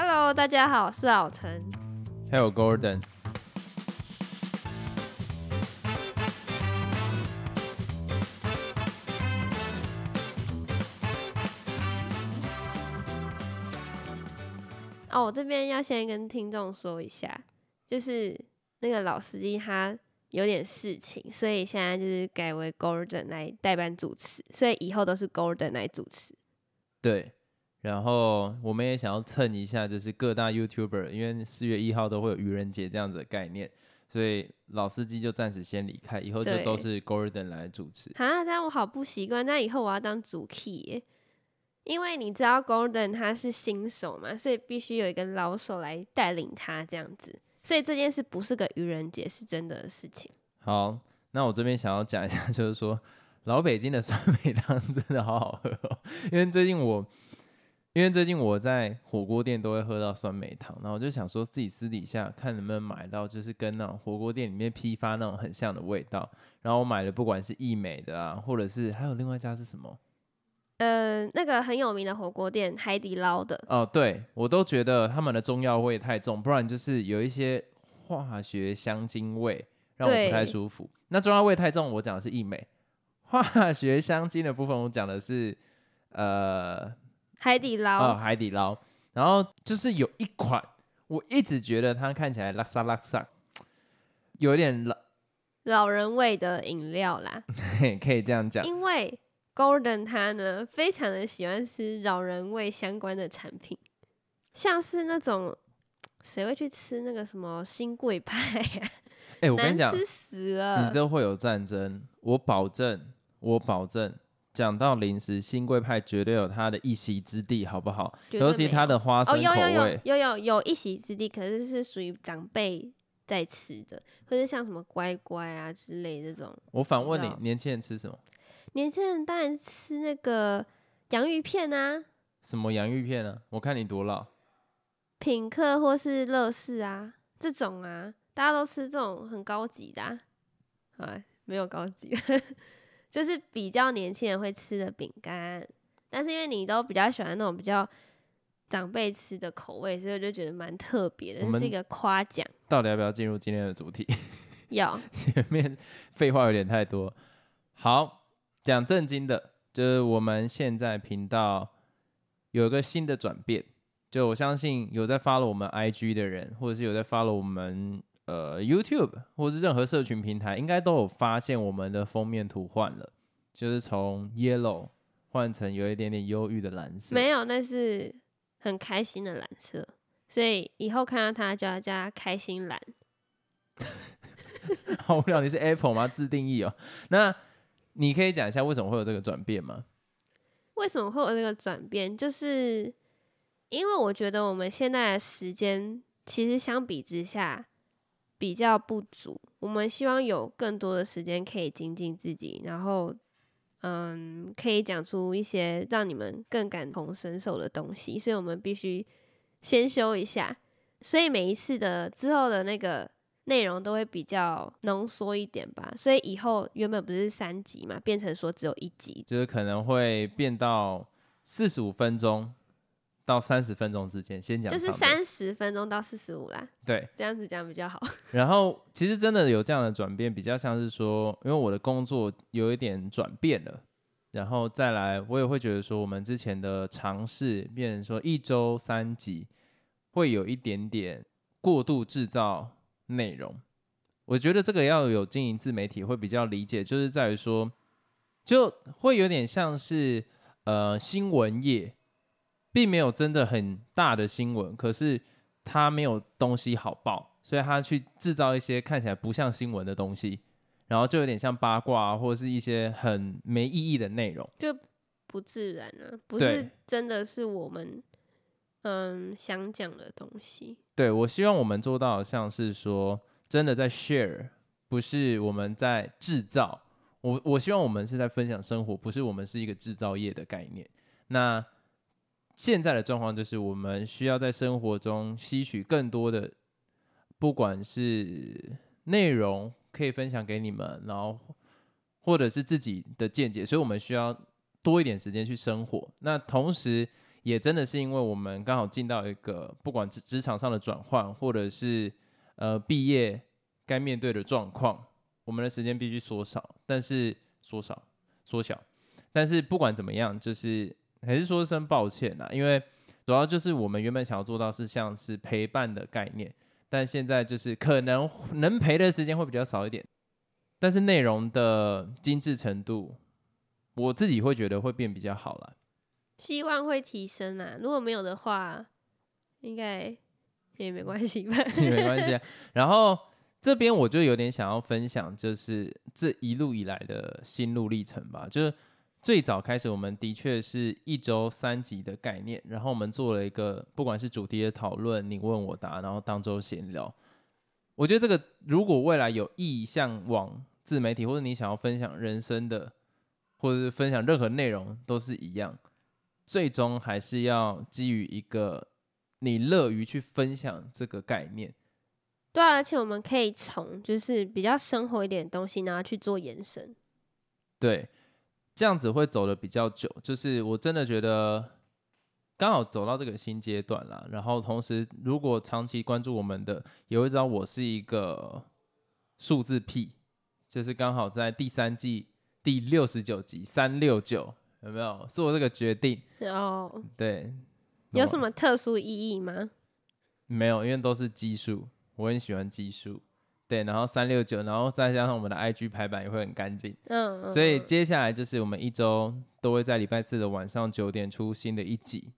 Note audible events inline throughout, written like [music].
Hello，大家好，我是老陈。还有 Gordon。哦，我这边要先跟听众说一下，就是那个老司机他有点事情，所以现在就是改为 Gordon 来代班主持，所以以后都是 Gordon 来主持。对，然后我们也想要蹭一下，就是各大 YouTuber，因为四月一号都会有愚人节这样子的概念，所以老司机就暂时先离开，以后就都是 Gordon 来主持。啊，这样我好不习惯，那以后我要当主 key 耶。因为你知道 Gordon 他是新手嘛，所以必须有一个老手来带领他这样子，所以这件事不是个愚人节，是真的事情。好，那我这边想要讲一下，就是说老北京的酸梅汤真的好好喝哦，因为最近我。因为最近我在火锅店都会喝到酸梅汤，然后我就想说自己私底下看能不能买到，就是跟那种火锅店里面批发那种很像的味道。然后我买了，不管是益美的啊，或者是还有另外一家是什么？呃，那个很有名的火锅店海底捞的，哦，对我都觉得他们的中药味太重，不然就是有一些化学香精味让我不太舒服。那中药味太重，我讲的是益美；化学香精的部分，我讲的是呃海底捞、哦海底捞。然后就是有一款，我一直觉得它看起来拉萨拉萨，有点老，老人味的饮料啦。嘿 [laughs] 可以这样讲。因为 Golden 他呢非常的喜欢吃老人味相关的产品，像是那种谁会去吃那个什么新贵派呀、哎、我跟难你讲，吃死了你了。这会有战争，我保证，我保证。讲到零食，新贵派绝对有它的一席之地，好不好？尤其它的花生口有有味，有有有一席之地，可是是属于长辈在吃的，或者像什么乖乖啊之类这种。我反问你年轻人吃什么？[laughs] 年轻人当然吃那个洋芋片啊，什么洋芋片啊、我看你多老，品客或是乐事啊，这种啊，大家都吃这种很高级的、啊，啊，没有高级，就是比较年轻人会吃的饼干。但是因为你都比较喜欢那种比较长辈吃的口味，所以我就觉得蛮特别的，这是一个夸奖。到底要不要进入今天的主题？[laughs] 要 [laughs] 前面废话有点太多。好，讲正经的，就是我们现在频道有一个新的转变。就我相信有在 follow 我们 IG 的人，或者是有在 follow 我们呃 YouTube 或者是任何社群平台，应该都有发现我们的封面图换了，就是从 yellow 换成有一点点忧郁的蓝色。没有，那是很开心的蓝色，所以以后看到它就要加开心蓝。[laughs] 好无聊，你是 Apple 吗？自定义哦。那你可以讲一下为什么会有这个转变吗？为什么会有这个转变？就是因为我觉得我们现在的时间其实相比之下比较不足，我们希望有更多的时间可以精进自己，然后嗯，可以讲出一些让你们更感同身受的东西，所以我们必须先修一下，所以每一次的之后的那个。内容都会比较浓缩一点吧，所以以后原本不是三集嘛，变成说只有一集，就是可能会变到四十五分钟到三十分钟之间，先讲就是三十分钟到四十五啦，对。这样子讲比较好。[laughs] 然后其实真的有这样的转变，比较像是说，因为我的工作有一点转变了，然后再来我也会觉得说，我们之前的尝试变成说一周三集，会有一点点过度制造内容。我觉得这个要有经营自媒体会比较理解，就是在于说，就会有点像是呃新闻业，并没有真的很大的新闻，可是他没有东西好报，所以他去制造一些看起来不像新闻的东西，然后就有点像八卦、啊、或者是一些很没意义的内容。就不自然啊，不是真的是我们嗯想讲的东西。对我希望我们做到像是说真的在 share，不是我们在制造。我我希望我们是在分享生活，不是我们是一个制造业的概念。那现在的状况就是，我们需要在生活中吸取更多的，不管是内容可以分享给你们，然后或者是自己的见解，所以我们需要多一点时间去生活。那同时也真的是因为我们刚好进到一个不管职职场上的转换，或者是呃毕业该面对的状况，我们的时间必须缩少，但是缩少缩小，但是不管怎么样，就是还是说声抱歉啦，因为主要就是我们原本想要做到是像是陪伴的概念，但现在就是可能能陪的时间会比较少一点，但是内容的精致程度，我自己会觉得会变比较好了。希望会提升啊，如果没有的话，应该也没关系吧？[laughs] 也没关系啊。[laughs] 然后这边我就有点想要分享，就是这一路以来的心路历程吧。就是最早开始，我们的确是一周三集的概念，然后我们做了一个不管是主题的讨论，你问我答，然后当周闲聊。我觉得这个如果未来有意向往自媒体，或者你想要分享人生的，或者是分享任何内容，都是一样。最终还是要基于一个你乐于去分享这个概念，对啊，而且我们可以从就是比较生活一点的东西，然后去做延伸，对，这样子会走的比较久。就是我真的觉得刚好走到这个新阶段了，然后同时如果长期关注我们的，也会知道我是一个数字癖，就是刚好在第三季第六十九集三六九。有没有做这个决定？哦，对，有什么特殊意义吗？没有，因为都是奇数，我很喜欢奇数。对，然后三六九，然后再加上我们的 IG 排版也会很干净。嗯，所以接下来就是我们一周都会在礼拜四的晚上九点出新的一集，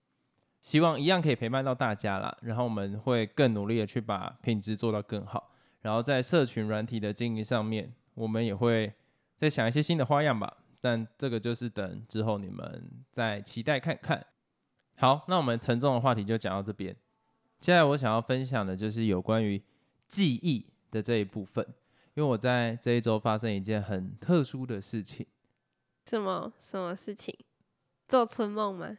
希望一样可以陪伴到大家啦。然后我们会更努力的去把品质做到更好。然后在社群软体的经营上面，我们也会再想一些新的花样吧。但这个就是等之后你们再期待看看。好，那我们沉重的话题就讲到这边。接下来我想要分享的就是有关于记忆的这一部分，因为我在这一周发生一件很特殊的事情。什么什么事情？做春梦吗？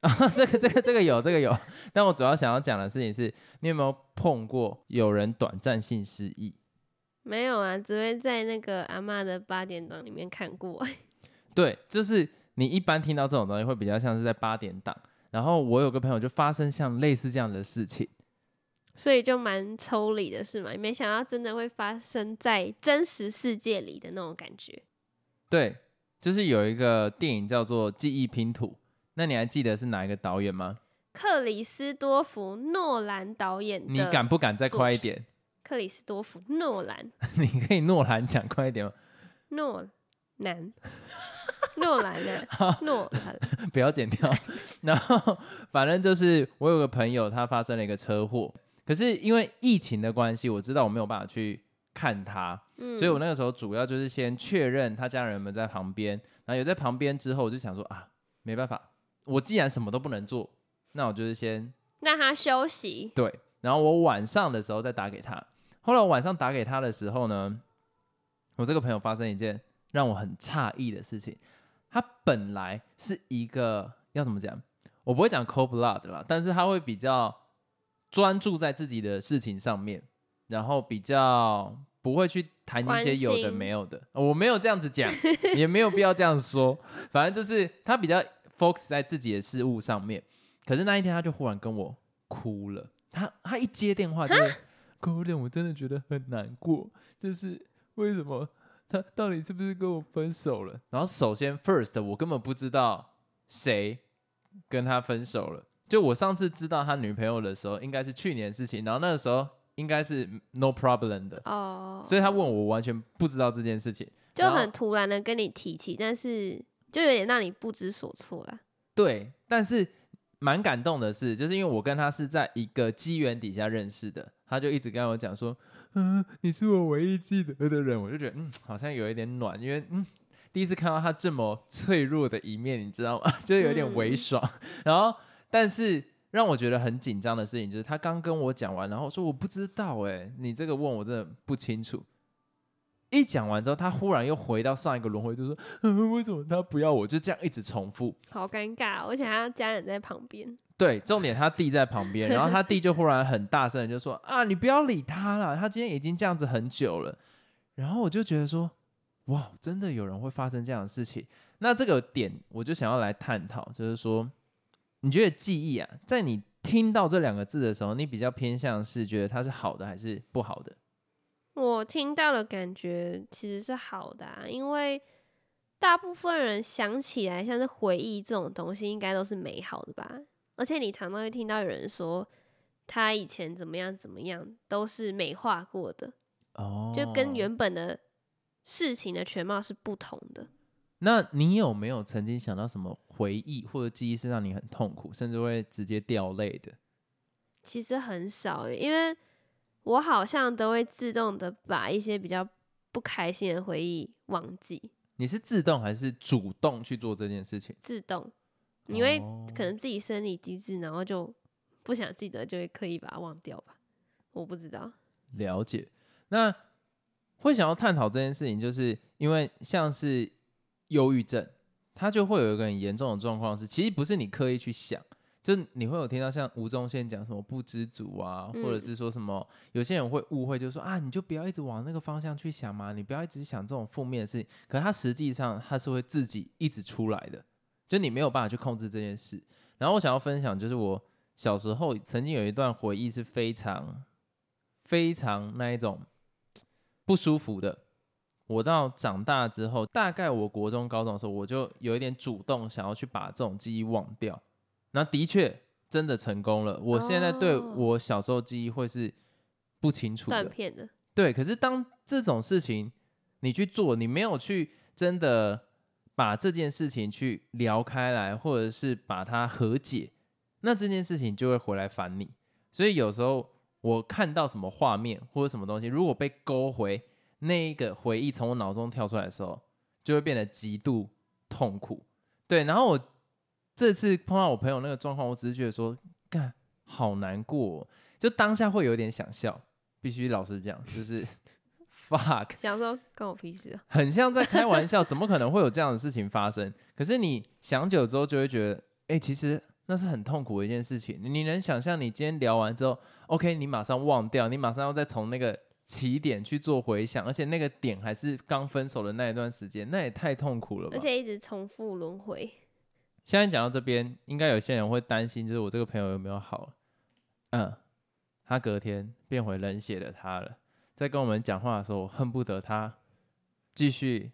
啊，[laughs] 这个这个这个有这个有。但我主要想要讲的事情是，你有没有碰过有人短暂性失忆？没有啊，只会在那个阿妈的八点档里面看过。[laughs] 对，就是你一般听到这种东西，会比较像是在八点档。然后我有个朋友就发生像类似这样的事情，所以就蛮抽离的是吗？没想到真的会发生在真实世界里的那种感觉。对，就是有一个电影叫做《记忆拼图》，那你还记得是哪一个导演吗？克里斯多弗诺兰导演。你敢不敢再快一点？克里斯多夫诺兰，[laughs] 你可以诺兰讲快一点吗？诺兰，诺兰 [laughs] 的诺兰，不要剪掉。[laughs] 然后反正就是我有个朋友，他发生了一个车祸，可是因为疫情的关系，我知道我没有办法去看他，所以我那个时候主要就是先确认他家人们在旁边，然后有在旁边之后，我就想说啊，没办法，我既然什么都不能做，那我就是先让他休息。对，然后我晚上的时候再打给他。后来我晚上打给他的时候呢，我这个朋友发生一件让我很诧异的事情。他本来是一个要怎么讲，我不会讲 cold blood 啦，但是他会比较专注在自己的事情上面，然后比较不会去谈一些有的没有的。我没有这样子讲，[laughs] 也没有必要这样说。反正就是他比较 focus 在自己的事物上面。可是那一天他就忽然跟我哭了，他他一接电话就。有点，我真的觉得很难过，就是为什么他到底是不是跟我分手了？然后首先，first，我根本不知道谁跟他分手了。就我上次知道他女朋友的时候，应该是去年的事情，然后那个时候应该是 no problem 的哦。所以他问我，完全不知道这件事情，就很突然的跟你提起，但是就有点让你不知所措啦。对，但是蛮感动的是，就是因为我跟他是在一个机缘底下认识的。他就一直跟我讲说，嗯，你是我唯一记得的人，我就觉得，嗯，好像有一点暖，因为，嗯，第一次看到他这么脆弱的一面，你知道吗？[laughs] 就有点微爽。[laughs] 然后，但是让我觉得很紧张的事情就是，他刚跟我讲完，然后说我不知道，哎，你这个问我真的不清楚。一讲完之后，他忽然又回到上一个轮回，就说，嗯，[laughs] 为什么他不要我？就这样一直重复，好尴尬，而且他家人在旁边。对，重点他弟在旁边，[laughs] 然后他弟就忽然很大声就说：“啊，你不要理他了，他今天已经这样子很久了。”然后我就觉得说：“哇，真的有人会发生这样的事情？”那这个点我就想要来探讨，就是说，你觉得记忆啊，在你听到这两个字的时候，你比较偏向是觉得它是好的还是不好的？我听到的感觉其实是好的、啊，因为大部分人想起来像是回忆这种东西，应该都是美好的吧。而且你常常会听到有人说他以前怎么样怎么样，都是美化过的，哦，就跟原本的事情的全貌是不同的。那你有没有曾经想到什么回忆或者记忆是让你很痛苦，甚至会直接掉泪的？其实很少，因为我好像都会自动的把一些比较不开心的回忆忘记，你是自动还是主动去做这件事情？自动，因为哦可能自己生理机制，然后就不想记得，就会刻意把它忘掉吧。我不知道，了解。那会想要探讨这件事情，就是因为像是忧郁症，他就会有一个很严重的状况是，其实不是你刻意去想，就你会有听到像吴宗宪讲什么不知足啊，或者嗯是说什么，有些人会误会，就是说啊，你就不要一直往那个方向去想嘛，你不要一直想这种负面的事情。可是它实际上他是会自己一直出来的，就你没有办法去控制这件事。然后我想要分享，就是我小时候曾经有一段回忆是非常非常那一种不舒服的。我到长大之后，大概我国中、高中的时候，我就有一点主动想要去把这种记忆忘掉。那的确真的成功了。我现在对哦我小时候记忆会是不清楚的，断片的，对。可是当这种事情你去做，你没有去真的把这件事情去聊开来，或者是把它和解，那这件事情就会回来烦你。所以有时候我看到什么画面或者什么东西，如果被勾回那一个回忆从我脑中跳出来的时候，就会变得极度痛苦。对，然后我这次碰到我朋友那个状况，我只是觉得说，干好难过哦、就当下会有点想笑，必须老实讲，就是 [laughs] fuck，[laughs] 想说关我屁事啊。很像在开玩笑，[laughs] 怎么可能会有这样的事情发生？可是你想久之后，就会觉得，哎、其实那是很痛苦的一件事情。你能想象你今天聊完之后，OK，你马上忘掉，你马上要再从那个起点去做回想，而且那个点还是刚分手的那一段时间，那也太痛苦了吧而？且一直重复轮回。现在讲到这边，应该有些人会担心，就是我这个朋友有没有好？嗯，他隔天变回冷血的他了。在跟我们讲话的时候，我恨不得他继续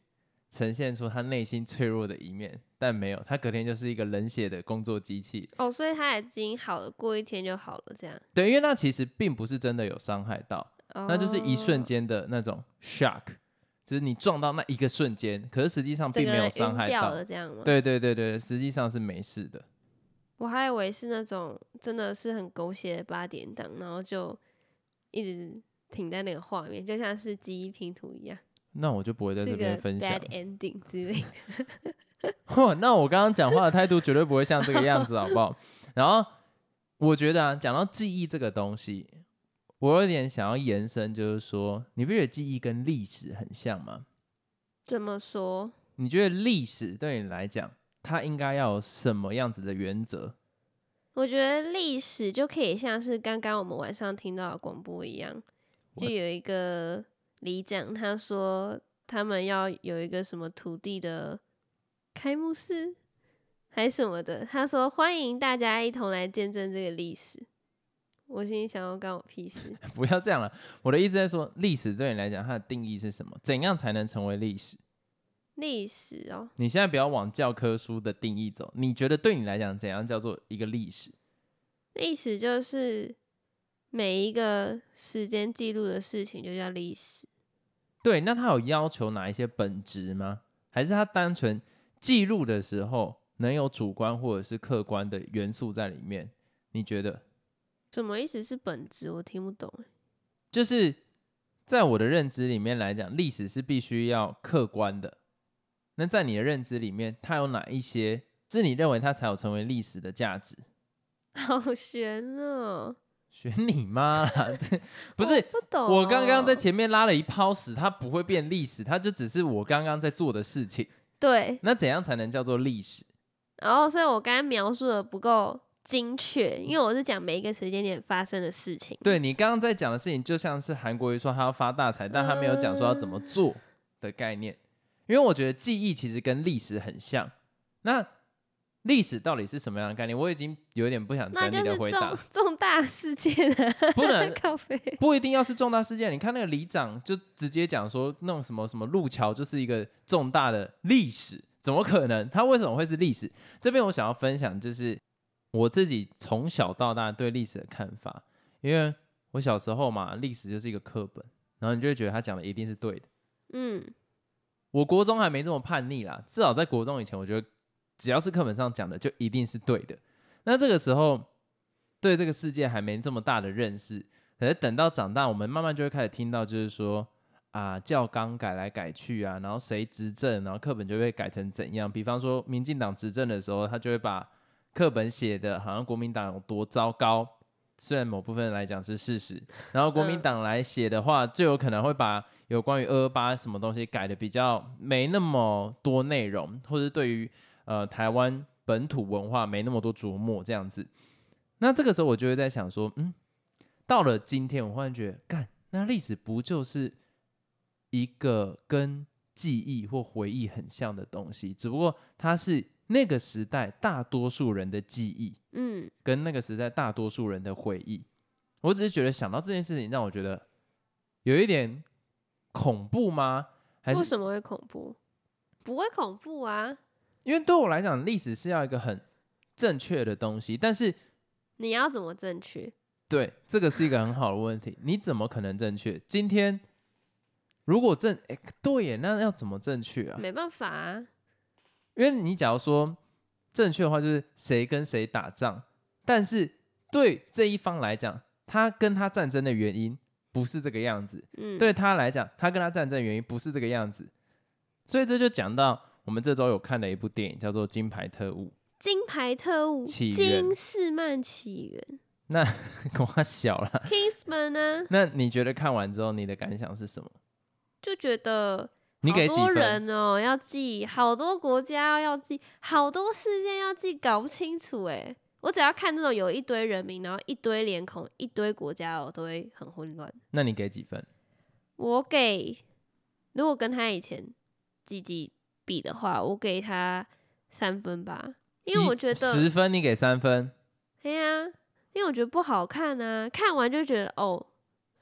呈现出他内心脆弱的一面，但没有，他隔天就是一个冷血的工作机器。哦，所以他已经好了，过一天就好了，这样。对，因为那其实并不是真的有伤害到，那就是一瞬哦，间的那种 shock，只是你撞到那一个瞬间，可是实际上并没有伤害到。这样吗？，对对对对，实际上是没事的。我还以为是那种真的是很狗血的八点档，然后就一直停在那个画面，就像是记忆拼图一样，那我就不会在这边分享 bad。ending 之类的。[laughs] 嚯，那我刚刚讲话的态度绝对不会像这个样子，好不好？然后我觉得啊，讲到记忆这个东西，我有点想要延伸，就是说，你不觉得记忆跟历史很像吗？怎么说？你觉得历史对你来讲，它应该要有什么样子的原则？我觉得历史就可以像是刚刚我们晚上听到的广播一样，就有一个里长他说他们要有一个什么土地的开幕式还是什么的，他说欢迎大家一同来见证这个历史。我心里想要干我屁事？[laughs] 不要这样了。我的意思在说，历史对你来讲，它的定义是什么？怎样才能成为历史？历史哦，你现在不要往教科书的定义走，你觉得对你来讲，怎样叫做一个历史？历史就是每一个时间记录的事情就叫历史。对，那他有要求哪一些本质吗？还是他单纯记录的时候能有主观或者是客观的元素在里面？你觉得？什么意思是本质？我听不懂欸。就是在我的认知里面来讲，历史是必须要客观的。那在你的认知里面，它有哪一些是你认为它才有成为历史的价值？[laughs] 好悬哦！[laughs] 选你妈啦！[laughs] 这不是不懂。我刚刚在前面拉了一泡屎，它不会变历史，它就只是我刚刚在做的事情。对，那怎样才能叫做历史？然后所以我刚刚描述的不够精确，因为我是讲每一个时间点发生的事情。对你刚刚在讲的事情，就像是韩国瑜说他要发大财，但他没有讲说要怎么做的概念。因为我觉得记忆其实跟历史很像。那历史到底是什么样的概念？我已经有点不想等你的回答重。重大事件啊，不能。[laughs] 不一定要是重大事件。你看那个里长就直接讲说，那种什么什么路桥就是一个重大的历史，怎么可能？它为什么会是历史？这边我想要分享就是我自己从小到大对历史的看法，因为我小时候嘛，历史就是一个课本，然后你就会觉得他讲的一定是对的。嗯，我国中还没这么叛逆啦，至少在国中以前，我觉得只要是课本上讲的，就一定是对的。那这个时候对这个世界还没这么大的认识，可是等到长大，我们慢慢就会开始听到，就是说啊，教纲改来改去啊，然后谁执政，然后课本就会改成怎样。比方说，民进党执政的时候，他就会把课本写的好像国民党有多糟糕，虽然某部分来讲是事实，然后国民嗯党来写的话，就有可能会把有关于二二八什么东西改的比较没那么多内容，或者对于呃台湾本土文化没那么多琢磨这样子。那这个时候我就会在想说，嗯，到了今天，我忽然觉得，干，那历史不就是一个跟记忆或回忆很像的东西，只不过它是那个时代大多数人的记忆，嗯，跟那个时代大多数人的回忆。我只是觉得想到这件事情，让我觉得有一点恐怖吗？还是为什么会恐怖？不会恐怖啊！因为对我来讲，历史是要一个很正确的东西，但是你要怎么正确？对这个是一个很好的问题，你怎么可能正确？今天如果正哎对耶，那要怎么正确啊？没办法啊，因为你假如说正确的话，就是谁跟谁打仗，但是对这一方来讲，他跟他战争的原因不是这个样子，嗯，对他来讲，他跟他战争的原因不是这个样子，所以这就讲到我们这周有看的一部电影，叫做《金牌特务金牌特务，起源。金士曼起源》，那我小了。，Kingsman 呢，那你觉得看完之后，你的感想是什么？就觉得你给好多几分？人哦要记，好多国家要记，好多事件要记，搞不清楚哎。我只要看这种有一堆人名，然后一堆脸孔，一堆国家，我都会很混乱。那你给几分？我给，如果跟他以前几几比的话，我给他三分吧，因为我觉得，十分，你给三分。对呀、因为我觉得不好看啊，看完就觉得哦，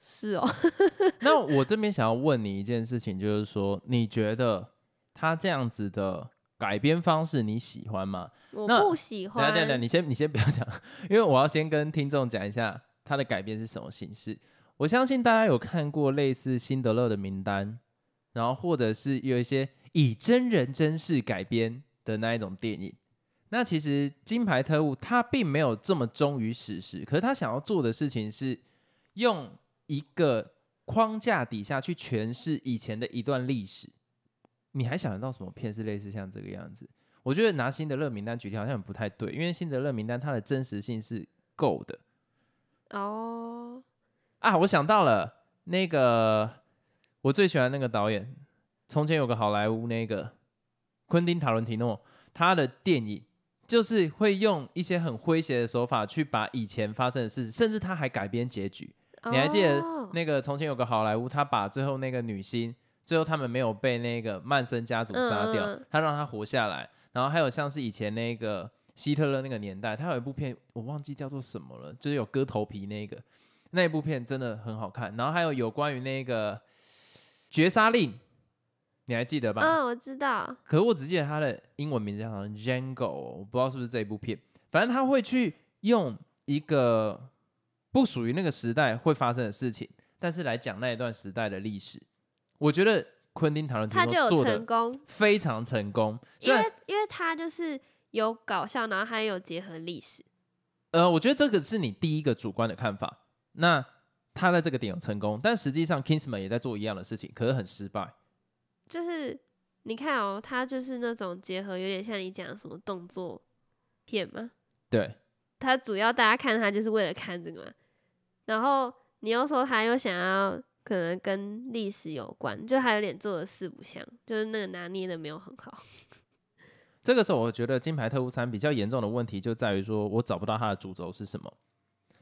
是哦，[laughs] 那我这边想要问你一件事情，就是说，你觉得他这样子的改编方式你喜欢吗？我那不喜欢等等等。你先你先不要讲，因为我要先跟听众讲一下他的改编是什么形式。我相信大家有看过类似《辛德勒的名单》，然后或者是有一些以真人真事改编的那一种电影。那其实《金牌特务》他并没有这么忠于史实，可是他想要做的事情是用一个框架底下去诠释以前的一段历史。你还想得到什么片是类似像这个样子？我觉得拿辛德勒名单举例好像不太对，因为辛德勒名单它的真实性是够的哦，啊。我想到了那个我最喜欢那个导演，从前有个好莱坞那个昆汀塔伦提诺，他的电影就是会用一些很诙谐的手法去把以前发生的事，甚至他还改编结局。你还记得哦那个从前有个好莱坞，他把最后那个女星，最后他们没有被那个曼森家族杀掉，他让她活下来。然后还有像是以前那个希特勒那个年代，他有一部片我忘记叫做什么了，就是有割头皮那个那一部片真的很好看。然后还有有关于那个绝杀令，你还记得吧？嗯，我知道，可是我只记得他的英文名字好像 Django，哦我不知道是不是这一部片。反正他会去用一个不属于那个时代会发生的事情，但是来讲那一段时代的历史。我觉得昆汀塔伦提他就有诺做的成功，非常成功。虽然因为因为他就是有搞笑，然后还有结合历史。呃，我觉得这个是你第一个主观的看法。那他在这个点有成功，但实际上 Kingsman 也在做一样的事情，可是很失败。就是你看哦，他就是那种结合，有点像你讲的什么动作片吗。对，他主要大家看他就是为了看这个嘛，然后你又说他又想要可能跟历史有关，就还有点做的四不像，就是那个拿捏的没有很好。[laughs] 这个时候我觉得《金牌特务三》比较严重的问题就在于说，我找不到它的主轴是什么。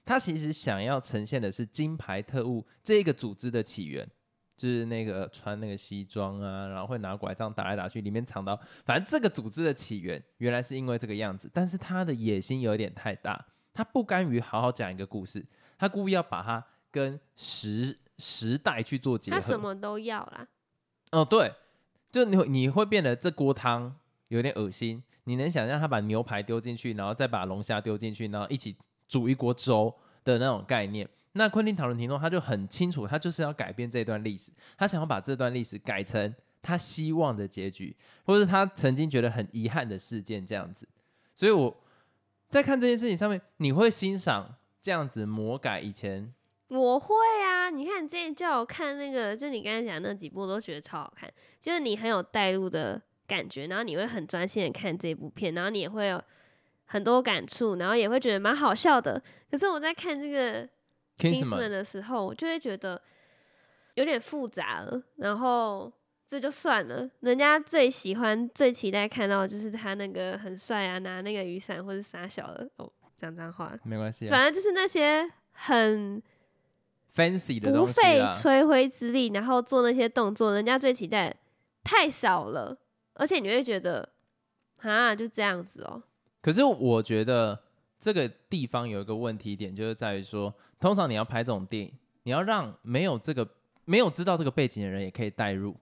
它其实想要呈现的是金牌特务这个组织的起源，就是那个穿那个西装啊，然后会拿拐杖打来打去，里面藏刀。反正这个组织的起源原来是因为这个样子，但是他的野心有点太大，他不甘于好好讲一个故事，他故意要把它跟时时代去做结合。他什么都要啦。哦，对，就你你会变得这锅汤有点恶心。你能想象他把牛排丢进去，然后再把龙虾丢进去，然后一起煮一锅粥的那种概念？那昆汀·塔伦提诺他就很清楚，他就是要改变这段历史，他想要把这段历史改成他希望的结局，或者他曾经觉得很遗憾的事件这样子。所以我在看这件事情上面，你会欣赏这样子魔改以前？我会啊，你看你之前叫我看那个，就你刚才讲那几部，我都觉得超好看，就是你很有带入的感觉，然后你会很专心的看这部片，然后你也会有很多感触，然后也会觉得蛮好笑的。可是我在看这个。Kingsman 的时候，我就会觉得有点复杂了。然后这就算了，人家最喜欢、最期待看到就是他那个很帅啊，拿那个雨伞或者傻小的哦，讲脏话没关系，反正就是那些很 fancy 的不费吹灰之力，然后做那些动作，人家最期待太少了，而且你会觉得啊，就这样子哦。可是我觉得。这个地方有一个问题点，就是在于说，通常你要拍这种电影，你要让没有这个没有知道这个背景的人也可以带入，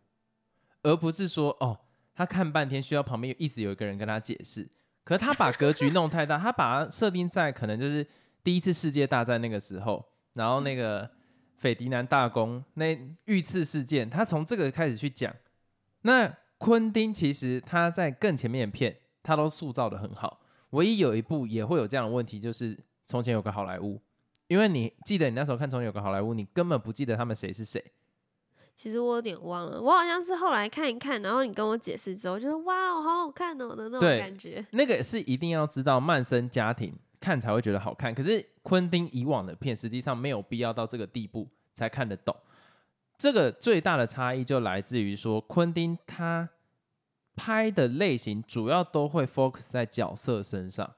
而不是说哦，他看半天需要旁边一直有一个人跟他解释。可是他把格局弄太大，他把它设定在可能就是第一次世界大战那个时候，然后那个斐迪南大公那遇刺事件，他从这个开始去讲。那昆汀其实他在更前面的片，他都塑造的很好。唯一有一部也会有这样的问题，就是从前有个好莱坞，因为你记得你那时候看从前有个好莱坞，你根本不记得他们谁是谁。其实我有点忘了，我好像是后来看一看，然后你跟我解释之后，就是哇，好好看哦的那种感觉。[laughs] 那个是一定要知道曼森家庭看才会觉得好看，可是昆汀以往的片实际上没有必要到这个地步才看得懂。这个最大的差异就来自于说，昆汀他。拍的类型主要都会 focus 在角色身上，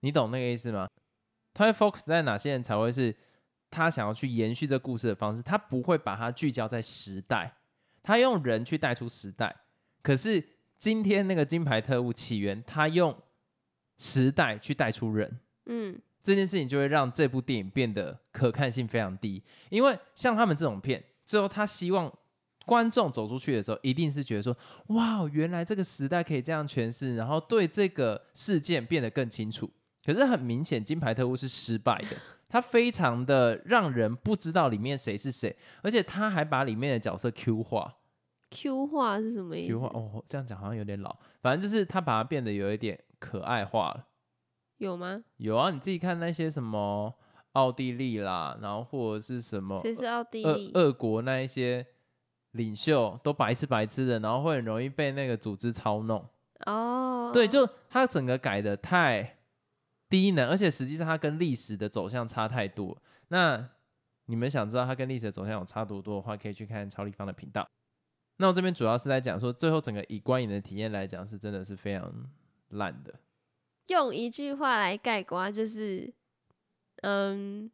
你懂那个意思吗？他会 focus 在哪些人才会是他想要去延续这故事的方式？他不会把它聚焦在时代，他用人去带出时代。可是今天那个金牌特务起源，他用时代去带出人，嗯，这件事情就会让这部电影变得可看性非常低。因为像他们这种片，最后他希望。观众走出去的时候，一定是觉得说：“哇，原来这个时代可以这样诠释，然后对这个事件变得更清楚。”可是很明显，《金牌特务》是失败的，它非常的让人不知道里面谁是谁，而且他还把里面的角色 Q 化。Q 化是什么意思？Q 化哦，这样讲好像有点老，反正就是他把它变得有一点可爱化了。有吗？有啊，你自己看那些什么奥地利啦，然后或者是什么？谁是奥地利？俄国那一些。领袖都白痴白痴的，然后会很容易被那个组织操弄。哦，对，就他整个改的太低能，而且实际上它跟历史的走向差太多。那你们想知道它跟历史的走向有差多多的话，可以去看超立方的频道。那我这边主要是在讲说，最后整个以观影的体验来讲，是真的是非常烂的。用一句话来概括，就是，嗯。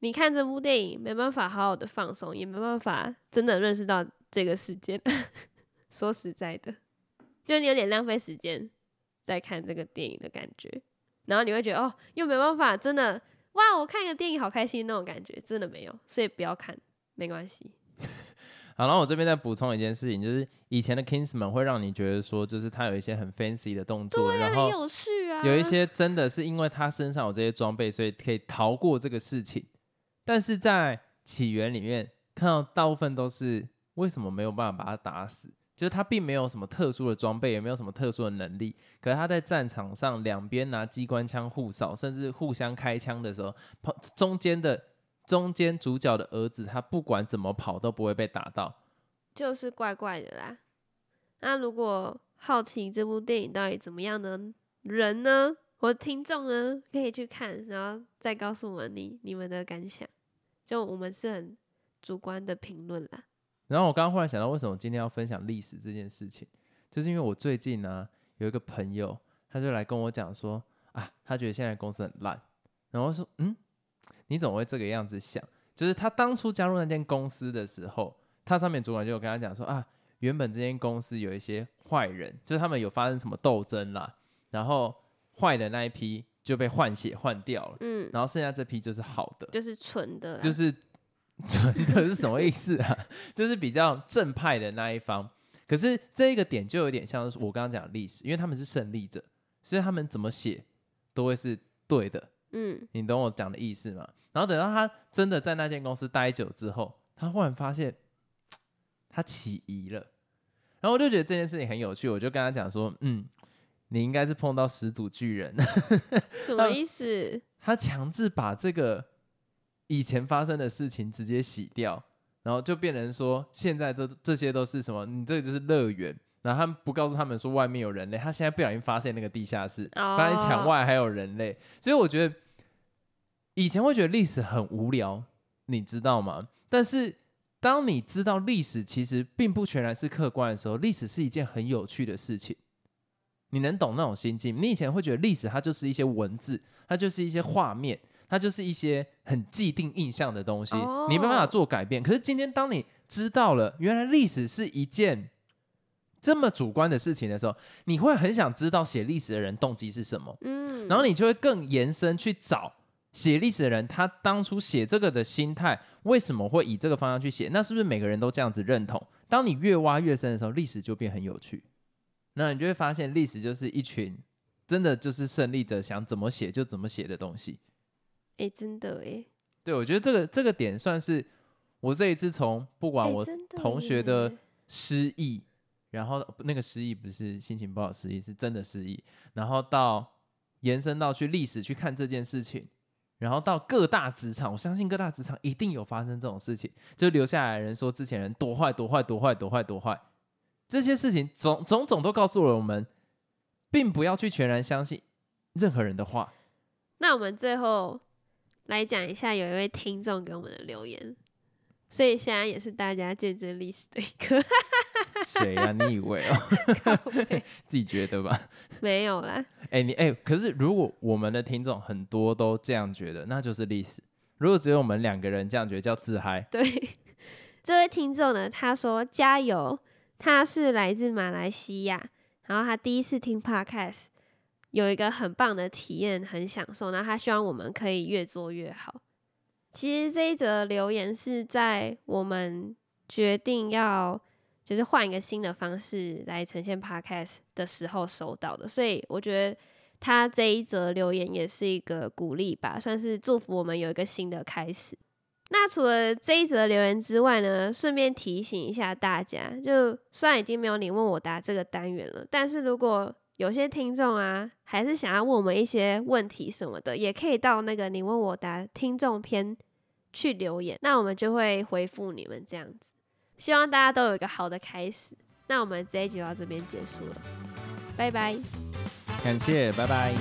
你看这部电影没办法好好的放松，也没办法真的认识到这个世界。[laughs] 说实在的，就你有点浪费时间在看这个电影的感觉，然后你会觉得哦，又没办法真的哇，我看一个电影好开心那种感觉，真的没有，所以不要看，没关系。[laughs] 好，然后我这边再补充一件事情，就是以前的 Kingsman 会让你觉得说，就是他有一些很 fancy 的动作，然后有趣啊，有一些真的是因为他身上有这些装备，所以可以逃过这个事情。但是在起源里面看到大部分都是为什么没有办法把他打死？就是他并没有什么特殊的装备，也没有什么特殊的能力。可是他在战场上两边拿机关枪互扫，甚至互相开枪的时候，中间的中间主角的儿子，他不管怎么跑都不会被打到，就是怪怪的啦。那如果好奇这部电影到底怎么样的人呢？我听众呢，可以去看，然后再告诉我们你你们的感想。就我们是很主观的评论啦。然后我刚刚忽然想到，为什么今天要分享历史这件事情，就是因为我最近呢有一个朋友，他就来跟我讲说啊，他觉得现在公司很烂。然后说，嗯，你怎么会这个样子想？就是他当初加入那间公司的时候，他上面主管就有跟他讲说啊，原本这间公司有一些坏人，就是他们有发生什么斗争啦，然后坏的那一批就被换血换掉了，嗯，然后剩下这批就是好的，就是纯的，就是 [laughs] 纯的是什么意思啊？[laughs] 就是比较正派的那一方。可是这一个点就有点像是我刚刚讲的历史，因为他们是胜利者，所以他们怎么写都会是对的。嗯，你懂我讲的意思吗？然后等到他真的在那间公司待久之后，他忽然发现 [tsk] 他起疑了，然后我就觉得这件事情很有趣，我就跟他讲说，嗯，你应该是碰到始祖巨人，什么意思？[laughs] 他强制把这个以前发生的事情直接洗掉，然后就变成说现在的这些都是什么？你这个就是乐园。然后他们不告诉他们说外面有人类，他现在不小心发现那个地下室，发现墙外还有人类，所以我觉得以前会觉得历史很无聊，你知道吗？但是当你知道历史其实并不全然是客观的时候，历史是一件很有趣的事情。你能懂那种心境？你以前会觉得历史它就是一些文字，它就是一些画面，它就是一些很既定印象的东西，你没办法做改变。可是今天当你知道了，原来历史是一件。这么主观的事情的时候，你会很想知道写历史的人动机是什么，嗯，然后你就会更延伸去找写历史的人，他当初写这个的心态为什么会以这个方向去写？那是不是每个人都这样子认同？当你越挖越深的时候，历史就变很有趣，那你就会发现历史就是一群真的就是胜利者想怎么写就怎么写的东西。哎，真的哎，对我觉得这个这个点算是我这一次从不管我同学的失忆。然后那个失忆不是心情不好失忆，是真的失忆。然后到延伸到去历史去看这件事情，然后到各大职场，我相信各大职场一定有发生这种事情，就留下来的人说之前人多坏多坏多坏多坏多坏，这些事情种种种都告诉了我们，并不要去全然相信任何人的话。那我们最后来讲一下，有一位听众给我们的留言。所以现在也是大家见证历史的一个。[laughs] 谁呀？你以为哦？[laughs] 自己觉得吧？没有啦。哎，你哎，可是如果我们的听众很多都这样觉得，那就是历史。如果只有我们两个人这样觉得，叫自嗨。对，这位听众呢，他说加油，他是来自马来西亚，然后他第一次听 podcast，有一个很棒的体验，很享受。那他希望我们可以越做越好。其实这一则留言是在我们决定要就是换一个新的方式来呈现 podcast 的时候收到的，所以我觉得他这一则留言也是一个鼓励吧，算是祝福我们有一个新的开始。那除了这一则留言之外呢，顺便提醒一下大家，就虽然已经没有你问我答这个单元了，但是如果有些听众啊，还是想要问我们一些问题什么的，也可以到那个你问我答听众篇去留言，那我们就会回复你们这样子。希望大家都有一个好的开始。那我们这一集就到这边结束了，拜拜。感谢，拜拜。